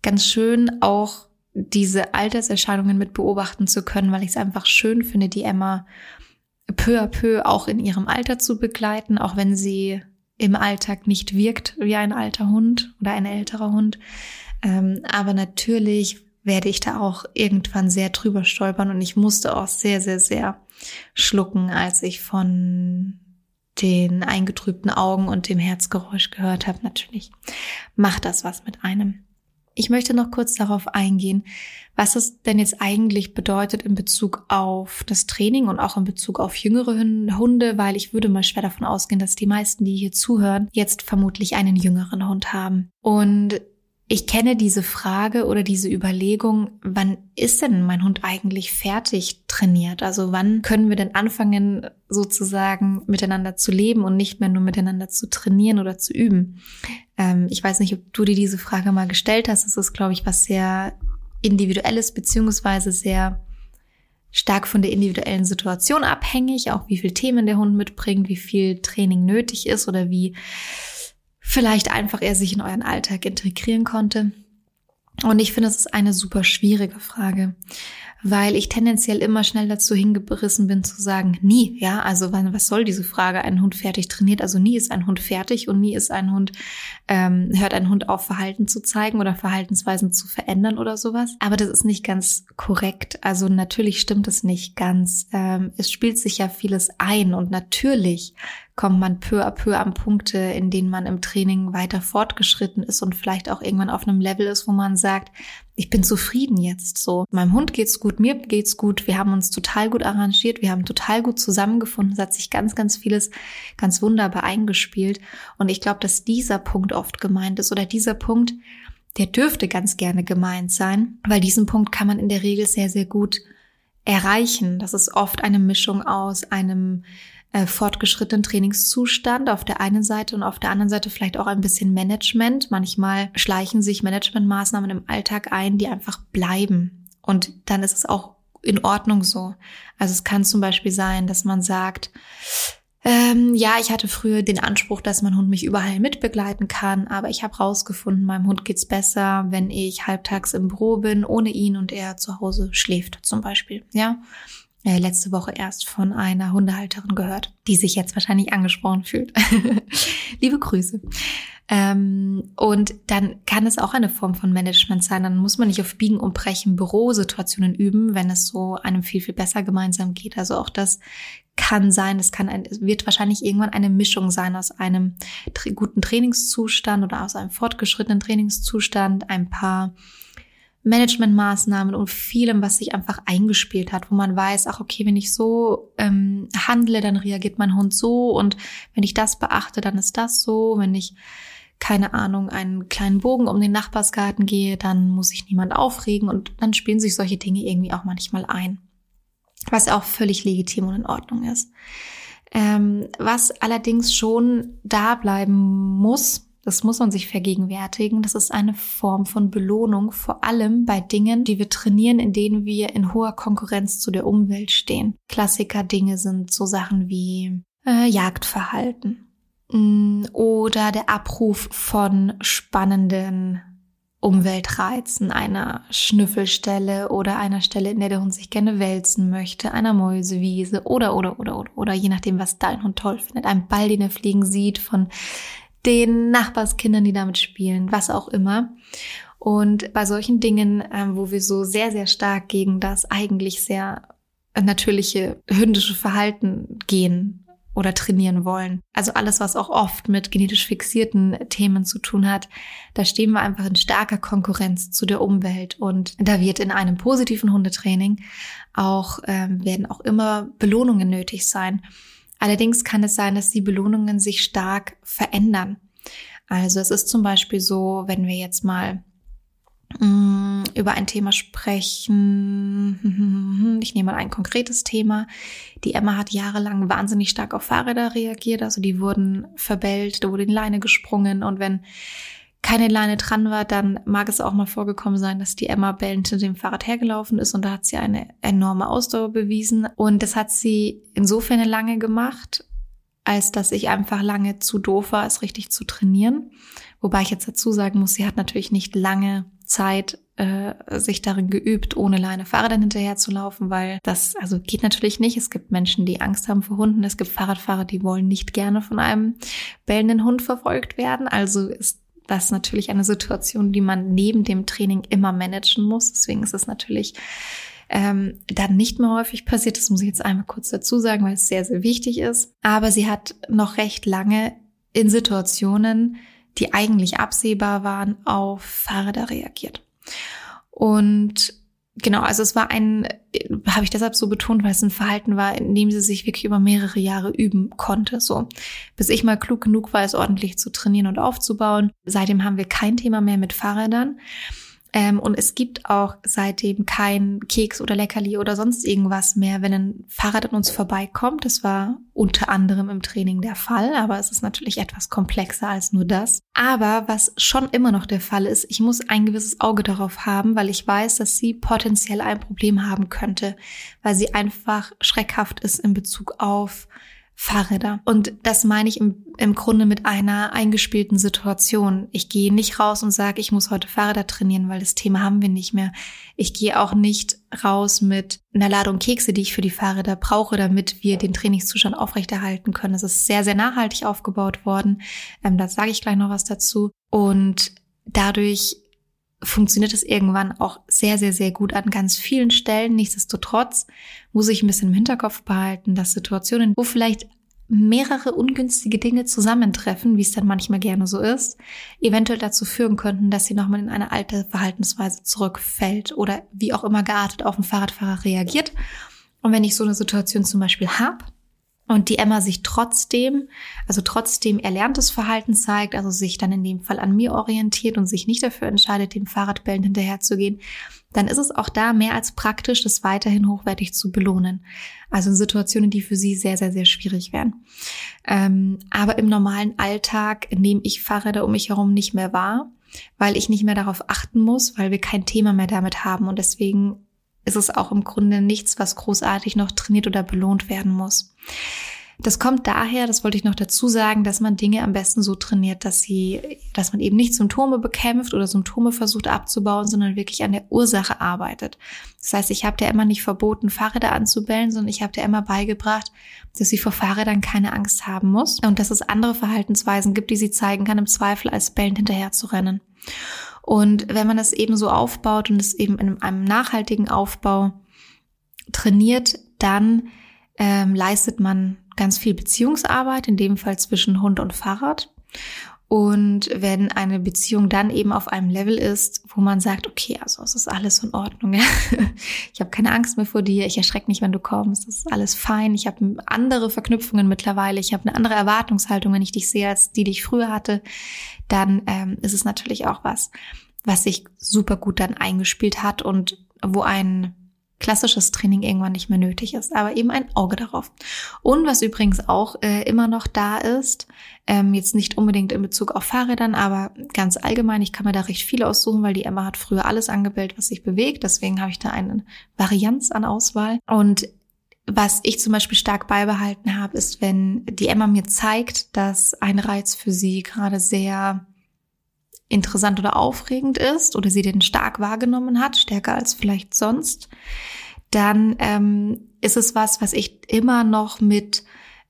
ganz schön, auch diese Alterserscheinungen mit beobachten zu können, weil ich es einfach schön finde, die Emma peu à peu auch in ihrem Alter zu begleiten, auch wenn sie im Alltag nicht wirkt wie ein alter Hund oder ein älterer Hund. Ähm, aber natürlich werde ich da auch irgendwann sehr drüber stolpern und ich musste auch sehr, sehr, sehr schlucken, als ich von den eingetrübten Augen und dem Herzgeräusch gehört habe. Natürlich macht das was mit einem. Ich möchte noch kurz darauf eingehen, was es denn jetzt eigentlich bedeutet in Bezug auf das Training und auch in Bezug auf jüngere Hunde, weil ich würde mal schwer davon ausgehen, dass die meisten, die hier zuhören, jetzt vermutlich einen jüngeren Hund haben. Und ich kenne diese Frage oder diese Überlegung, wann ist denn mein Hund eigentlich fertig trainiert? Also wann können wir denn anfangen, sozusagen miteinander zu leben und nicht mehr nur miteinander zu trainieren oder zu üben? Ähm, ich weiß nicht, ob du dir diese Frage mal gestellt hast. Das ist, glaube ich, was sehr individuelles beziehungsweise sehr stark von der individuellen Situation abhängig, auch wie viel Themen der Hund mitbringt, wie viel Training nötig ist oder wie vielleicht einfach er sich in euren Alltag integrieren konnte. Und ich finde, es ist eine super schwierige Frage weil ich tendenziell immer schnell dazu hingerissen bin zu sagen, nie, ja, also was soll diese Frage, ein Hund fertig trainiert, also nie ist ein Hund fertig und nie ist ein Hund, ähm, hört ein Hund auf, Verhalten zu zeigen oder Verhaltensweisen zu verändern oder sowas. Aber das ist nicht ganz korrekt. Also natürlich stimmt es nicht ganz. Ähm, es spielt sich ja vieles ein und natürlich kommt man peu à peu an Punkte, in denen man im Training weiter fortgeschritten ist und vielleicht auch irgendwann auf einem Level ist, wo man sagt, ich bin zufrieden jetzt so. Meinem Hund geht's gut, mir geht's gut, wir haben uns total gut arrangiert, wir haben total gut zusammengefunden, es hat sich ganz, ganz vieles ganz wunderbar eingespielt. Und ich glaube, dass dieser Punkt oft gemeint ist oder dieser Punkt, der dürfte ganz gerne gemeint sein, weil diesen Punkt kann man in der Regel sehr, sehr gut erreichen. Das ist oft eine Mischung aus einem äh, fortgeschrittenen Trainingszustand auf der einen Seite und auf der anderen Seite vielleicht auch ein bisschen Management. Manchmal schleichen sich Managementmaßnahmen im Alltag ein, die einfach bleiben. Und dann ist es auch in Ordnung so. Also es kann zum Beispiel sein, dass man sagt, ähm, ja, ich hatte früher den Anspruch, dass mein Hund mich überall mitbegleiten kann, aber ich habe rausgefunden, meinem Hund geht's besser, wenn ich halbtags im Büro bin, ohne ihn und er zu Hause schläft, zum Beispiel. Ja, äh, letzte Woche erst von einer Hundehalterin gehört, die sich jetzt wahrscheinlich angesprochen fühlt. Liebe Grüße. Ähm, und dann kann es auch eine Form von Management sein. Dann muss man nicht auf Biegen und Brechen Bürosituationen üben, wenn es so einem viel, viel besser gemeinsam geht. Also auch das kann sein, es kann ein, es wird wahrscheinlich irgendwann eine Mischung sein aus einem tra guten Trainingszustand oder aus einem fortgeschrittenen Trainingszustand, ein paar Managementmaßnahmen und vielem, was sich einfach eingespielt hat, wo man weiß, ach okay, wenn ich so ähm, handle, dann reagiert mein Hund so und wenn ich das beachte, dann ist das so. Wenn ich keine Ahnung, einen kleinen Bogen um den Nachbarsgarten gehe, dann muss sich niemand aufregen und dann spielen sich solche Dinge irgendwie auch manchmal ein. Was auch völlig legitim und in Ordnung ist. Ähm, was allerdings schon da bleiben muss, das muss man sich vergegenwärtigen, das ist eine Form von Belohnung, vor allem bei Dingen, die wir trainieren, in denen wir in hoher Konkurrenz zu der Umwelt stehen. Klassiker-Dinge sind so Sachen wie äh, Jagdverhalten, Mm, oder der Abruf von spannenden Umweltreizen, einer Schnüffelstelle oder einer Stelle, in der der Hund sich gerne wälzen möchte, einer Mäusewiese oder, oder, oder, oder, oder, je nachdem, was dein Hund toll findet, ein Ball, den er fliegen sieht, von den Nachbarskindern, die damit spielen, was auch immer. Und bei solchen Dingen, ähm, wo wir so sehr, sehr stark gegen das eigentlich sehr natürliche hündische Verhalten gehen, oder trainieren wollen. Also alles, was auch oft mit genetisch fixierten Themen zu tun hat, da stehen wir einfach in starker Konkurrenz zu der Umwelt und da wird in einem positiven Hundetraining auch ähm, werden auch immer Belohnungen nötig sein. Allerdings kann es sein, dass die Belohnungen sich stark verändern. Also es ist zum Beispiel so, wenn wir jetzt mal Mm, über ein Thema sprechen. Ich nehme mal ein konkretes Thema. Die Emma hat jahrelang wahnsinnig stark auf Fahrräder reagiert. Also die wurden verbellt, da wurde in Leine gesprungen und wenn keine Leine dran war, dann mag es auch mal vorgekommen sein, dass die Emma bellend hinter dem Fahrrad hergelaufen ist und da hat sie eine enorme Ausdauer bewiesen und das hat sie insofern lange gemacht, als dass ich einfach lange zu doof war, es richtig zu trainieren. Wobei ich jetzt dazu sagen muss, sie hat natürlich nicht lange Zeit äh, sich darin geübt, ohne Leine Fahrrädern hinterher zu laufen, weil das also geht natürlich nicht. Es gibt Menschen, die Angst haben vor Hunden. Es gibt Fahrradfahrer, die wollen nicht gerne von einem bellenden Hund verfolgt werden. Also ist das natürlich eine Situation, die man neben dem Training immer managen muss. Deswegen ist es natürlich ähm, dann nicht mehr häufig passiert. Das muss ich jetzt einmal kurz dazu sagen, weil es sehr, sehr wichtig ist. Aber sie hat noch recht lange in Situationen, die eigentlich absehbar waren, auf Fahrräder reagiert. Und genau, also es war ein, habe ich deshalb so betont, weil es ein Verhalten war, in dem sie sich wirklich über mehrere Jahre üben konnte. So, bis ich mal klug genug war, es ordentlich zu trainieren und aufzubauen. Seitdem haben wir kein Thema mehr mit Fahrrädern. Ähm, und es gibt auch seitdem kein Keks oder Leckerli oder sonst irgendwas mehr, wenn ein Fahrrad an uns vorbeikommt. Das war unter anderem im Training der Fall, aber es ist natürlich etwas komplexer als nur das. Aber was schon immer noch der Fall ist, ich muss ein gewisses Auge darauf haben, weil ich weiß, dass sie potenziell ein Problem haben könnte, weil sie einfach schreckhaft ist in Bezug auf Fahrräder. Und das meine ich im, im Grunde mit einer eingespielten Situation. Ich gehe nicht raus und sage, ich muss heute Fahrräder trainieren, weil das Thema haben wir nicht mehr. Ich gehe auch nicht raus mit einer Ladung Kekse, die ich für die Fahrräder brauche, damit wir den Trainingszustand aufrechterhalten können. Es ist sehr, sehr nachhaltig aufgebaut worden. Ähm, da sage ich gleich noch was dazu. Und dadurch funktioniert es irgendwann auch sehr, sehr, sehr gut an ganz vielen Stellen. Nichtsdestotrotz muss ich ein bisschen im Hinterkopf behalten, dass Situationen, wo vielleicht mehrere ungünstige Dinge zusammentreffen, wie es dann manchmal gerne so ist, eventuell dazu führen könnten, dass sie nochmal in eine alte Verhaltensweise zurückfällt oder wie auch immer geartet auf den Fahrradfahrer reagiert. Und wenn ich so eine Situation zum Beispiel habe, und die Emma sich trotzdem, also trotzdem erlerntes Verhalten zeigt, also sich dann in dem Fall an mir orientiert und sich nicht dafür entscheidet, dem Fahrradbellen hinterherzugehen, dann ist es auch da mehr als praktisch, das weiterhin hochwertig zu belohnen. Also in Situationen, die für sie sehr, sehr, sehr schwierig wären. Ähm, aber im normalen Alltag nehme ich Fahrräder um mich herum nicht mehr wahr, weil ich nicht mehr darauf achten muss, weil wir kein Thema mehr damit haben und deswegen ist es auch im Grunde nichts, was großartig noch trainiert oder belohnt werden muss. Das kommt daher, das wollte ich noch dazu sagen, dass man Dinge am besten so trainiert, dass sie, dass man eben nicht Symptome bekämpft oder Symptome versucht abzubauen, sondern wirklich an der Ursache arbeitet. Das heißt, ich habe der immer nicht verboten, Fahrräder anzubellen, sondern ich habe der immer beigebracht, dass sie vor Fahrrädern keine Angst haben muss und dass es andere Verhaltensweisen gibt, die sie zeigen kann, im Zweifel als bellend hinterher zu rennen. Und wenn man das eben so aufbaut und es eben in einem nachhaltigen Aufbau trainiert, dann ähm, leistet man ganz viel Beziehungsarbeit, in dem Fall zwischen Hund und Fahrrad. Und wenn eine Beziehung dann eben auf einem Level ist, wo man sagt, okay, also es ist alles in Ordnung, ja? ich habe keine Angst mehr vor dir, ich erschrecke nicht, wenn du kommst, das ist alles fein, ich habe andere Verknüpfungen mittlerweile, ich habe eine andere Erwartungshaltung, wenn ich dich sehe, als die, die ich früher hatte, dann ähm, ist es natürlich auch was, was sich super gut dann eingespielt hat und wo ein klassisches Training irgendwann nicht mehr nötig ist, aber eben ein Auge darauf. Und was übrigens auch äh, immer noch da ist, ähm, jetzt nicht unbedingt in Bezug auf Fahrrädern, aber ganz allgemein, ich kann mir da recht viel aussuchen, weil die Emma hat früher alles angebellt, was sich bewegt, deswegen habe ich da eine Varianz an Auswahl. Und was ich zum Beispiel stark beibehalten habe, ist, wenn die Emma mir zeigt, dass ein Reiz für sie gerade sehr interessant oder aufregend ist oder sie den stark wahrgenommen hat, stärker als vielleicht sonst, dann ähm, ist es was, was ich immer noch mit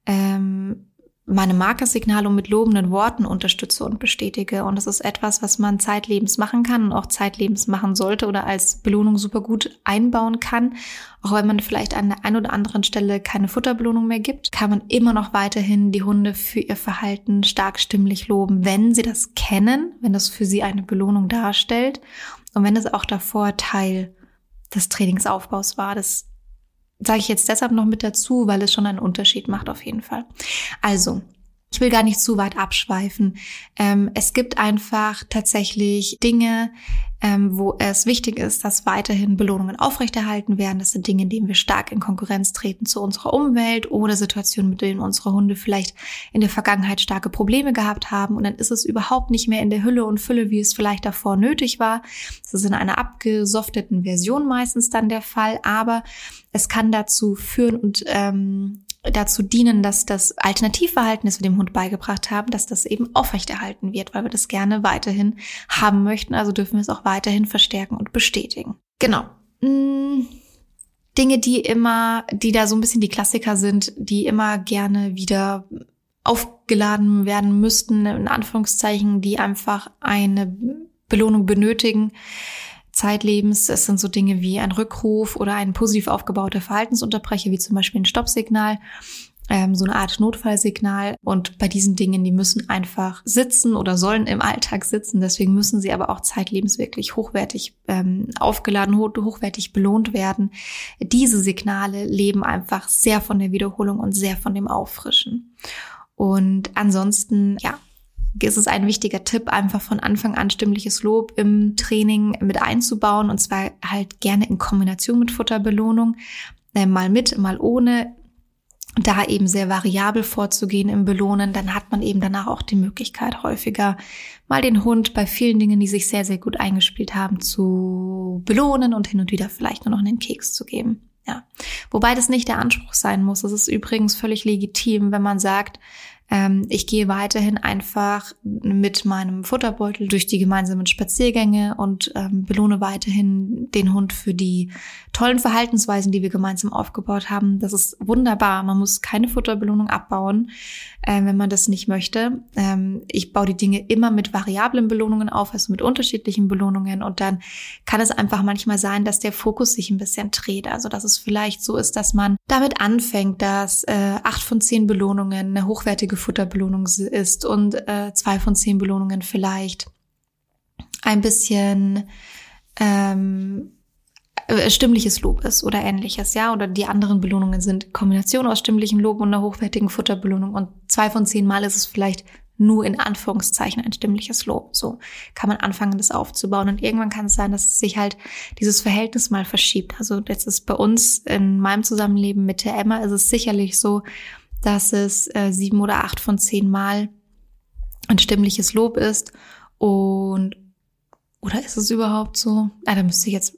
ähm, meine Markersignale und mit lobenden Worten unterstütze und bestätige. Und das ist etwas, was man zeitlebens machen kann und auch zeitlebens machen sollte oder als Belohnung super gut einbauen kann. Auch wenn man vielleicht an der einen oder anderen Stelle keine Futterbelohnung mehr gibt, kann man immer noch weiterhin die Hunde für ihr Verhalten stark stimmlich loben, wenn sie das kennen, wenn das für sie eine Belohnung darstellt und wenn es auch davor Teil des Trainingsaufbaus war. Das sage ich jetzt deshalb noch mit dazu, weil es schon einen Unterschied macht auf jeden Fall. Also, ich will gar nicht zu weit abschweifen. Ähm, es gibt einfach tatsächlich Dinge, ähm, wo es wichtig ist, dass weiterhin Belohnungen aufrechterhalten werden. Das sind Dinge, in denen wir stark in Konkurrenz treten zu unserer Umwelt oder Situationen, mit denen unsere Hunde vielleicht in der Vergangenheit starke Probleme gehabt haben. Und dann ist es überhaupt nicht mehr in der Hülle und Fülle, wie es vielleicht davor nötig war. Das ist in einer abgesofteten Version meistens dann der Fall. Aber es kann dazu führen und ähm, dazu dienen, dass das Alternativverhalten, das wir dem Hund beigebracht haben, dass das eben aufrechterhalten wird, weil wir das gerne weiterhin haben möchten. Also dürfen wir es auch weiterhin verstärken und bestätigen. Genau. Hm, Dinge, die immer, die da so ein bisschen die Klassiker sind, die immer gerne wieder aufgeladen werden müssten, in Anführungszeichen, die einfach eine Belohnung benötigen zeitlebens. Es sind so Dinge wie ein Rückruf oder ein positiv aufgebauter Verhaltensunterbrecher, wie zum Beispiel ein Stoppsignal ähm, so eine Art Notfallsignal. Und bei diesen Dingen, die müssen einfach sitzen oder sollen im Alltag sitzen. Deswegen müssen sie aber auch zeitlebens wirklich hochwertig ähm, aufgeladen, hoch, hochwertig belohnt werden. Diese Signale leben einfach sehr von der Wiederholung und sehr von dem Auffrischen. Und ansonsten, ja, ist es ein wichtiger Tipp, einfach von Anfang an stimmliches Lob im Training mit einzubauen und zwar halt gerne in Kombination mit Futterbelohnung, äh, mal mit, mal ohne, da eben sehr variabel vorzugehen im Belohnen, dann hat man eben danach auch die Möglichkeit, häufiger mal den Hund bei vielen Dingen, die sich sehr, sehr gut eingespielt haben, zu belohnen und hin und wieder vielleicht nur noch einen Keks zu geben. Ja. Wobei das nicht der Anspruch sein muss. Es ist übrigens völlig legitim, wenn man sagt, ähm, ich gehe weiterhin einfach mit meinem Futterbeutel durch die gemeinsamen Spaziergänge und ähm, belohne weiterhin den Hund für die tollen Verhaltensweisen, die wir gemeinsam aufgebaut haben. Das ist wunderbar. Man muss keine Futterbelohnung abbauen, äh, wenn man das nicht möchte. Ähm, ich baue die Dinge immer mit variablen Belohnungen auf, also mit unterschiedlichen Belohnungen. Und dann kann es einfach manchmal sein, dass der Fokus sich ein bisschen dreht. Also dass es vielleicht so ist, dass man damit anfängt, dass äh, acht von zehn Belohnungen eine hochwertige Futterbelohnung ist und äh, zwei von zehn Belohnungen vielleicht ein bisschen ähm, äh, stimmliches Lob ist oder ähnliches, ja, oder die anderen Belohnungen sind Kombination aus stimmlichem Lob und einer hochwertigen Futterbelohnung und zwei von zehn Mal ist es vielleicht nur in Anführungszeichen ein stimmliches Lob. So kann man anfangen, das aufzubauen. Und irgendwann kann es sein, dass sich halt dieses Verhältnis mal verschiebt. Also jetzt ist bei uns in meinem Zusammenleben mit der Emma ist es sicherlich so, dass es äh, sieben oder acht von zehn Mal ein stimmliches Lob ist. Und oder ist es überhaupt so? Ah, da müsste ich jetzt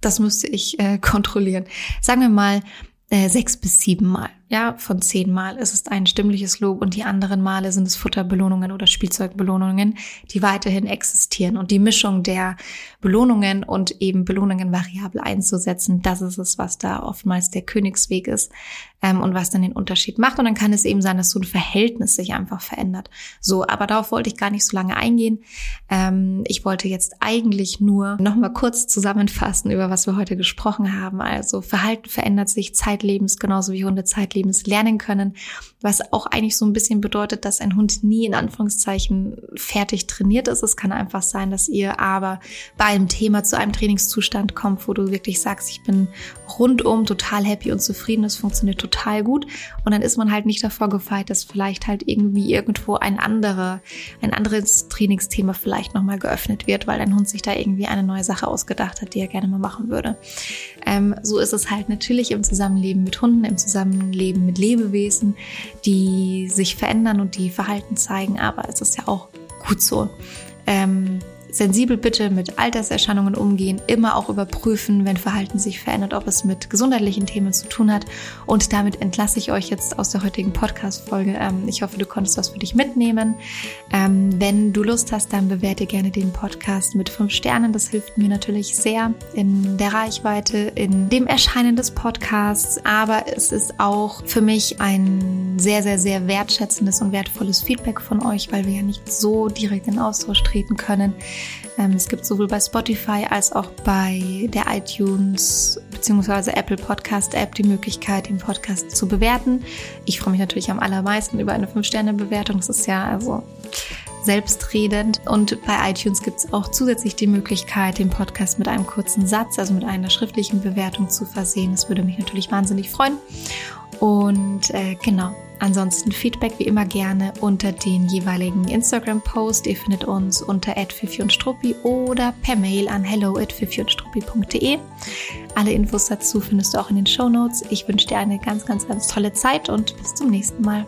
das müsste ich äh, kontrollieren. Sagen wir mal äh, sechs bis sieben Mal. ja, von zehn Mal ist es ein stimmliches Lob und die anderen Male sind es Futterbelohnungen oder Spielzeugbelohnungen, die weiterhin existieren. Und die Mischung der Belohnungen und eben Belohnungen variabel einzusetzen, das ist es, was da oftmals der Königsweg ist ähm, und was dann den Unterschied macht. Und dann kann es eben sein, dass so ein Verhältnis sich einfach verändert. So, aber darauf wollte ich gar nicht so lange eingehen. Ähm, ich wollte jetzt eigentlich nur noch mal kurz zusammenfassen, über was wir heute gesprochen haben. Also Verhalten verändert sich zeitlebens, genauso wie Hunde zeitlebens lernen können, was auch eigentlich so ein bisschen bedeutet, dass ein Hund nie in Anführungszeichen fertig trainiert ist. Es kann einfach sein, dass ihr aber bei einem Thema zu einem Trainingszustand kommt, wo du wirklich sagst, ich bin rundum total happy und zufrieden, das funktioniert total gut. Und dann ist man halt nicht davor gefeit, dass vielleicht halt irgendwie irgendwo ein anderer, ein anderes Trainingsthema vielleicht nochmal geöffnet wird, weil dein Hund sich da irgendwie eine neue Sache ausgedacht hat, die er gerne mal machen würde. Ähm, so ist es halt natürlich im Zusammenleben mit Hunden, im Zusammenleben mit Lebewesen, die sich verändern und die Verhalten zeigen, aber es ist ja auch gut so. Ähm, sensibel bitte mit Alterserscheinungen umgehen, immer auch überprüfen, wenn Verhalten sich verändert, ob es mit gesundheitlichen Themen zu tun hat. Und damit entlasse ich euch jetzt aus der heutigen Podcast-Folge. Ähm, ich hoffe, du konntest was für dich mitnehmen. Ähm, wenn du Lust hast, dann bewerte gerne den Podcast mit fünf Sternen. Das hilft mir natürlich sehr in der Reichweite, in dem Erscheinen des Podcasts. Aber es ist auch für mich ein sehr, sehr, sehr wertschätzendes und wertvolles Feedback von euch, weil wir ja nicht so direkt in Austausch treten können. Ähm, es gibt sowohl bei Spotify als auch bei der iTunes bzw. Apple Podcast App die Möglichkeit, den Podcast zu bewerten. Ich freue mich natürlich am allermeisten über eine 5-Sterne-Bewertung. Das ist ja also selbstredend. Und bei iTunes gibt es auch zusätzlich die Möglichkeit, den Podcast mit einem kurzen Satz, also mit einer schriftlichen Bewertung zu versehen. Das würde mich natürlich wahnsinnig freuen. Und äh, genau, Ansonsten Feedback wie immer gerne unter den jeweiligen Instagram-Post. Ihr findet uns unter Struppi oder per Mail an hello at. Alle Infos dazu findest du auch in den Show Notes. Ich wünsche dir eine ganz, ganz, ganz tolle Zeit und bis zum nächsten Mal.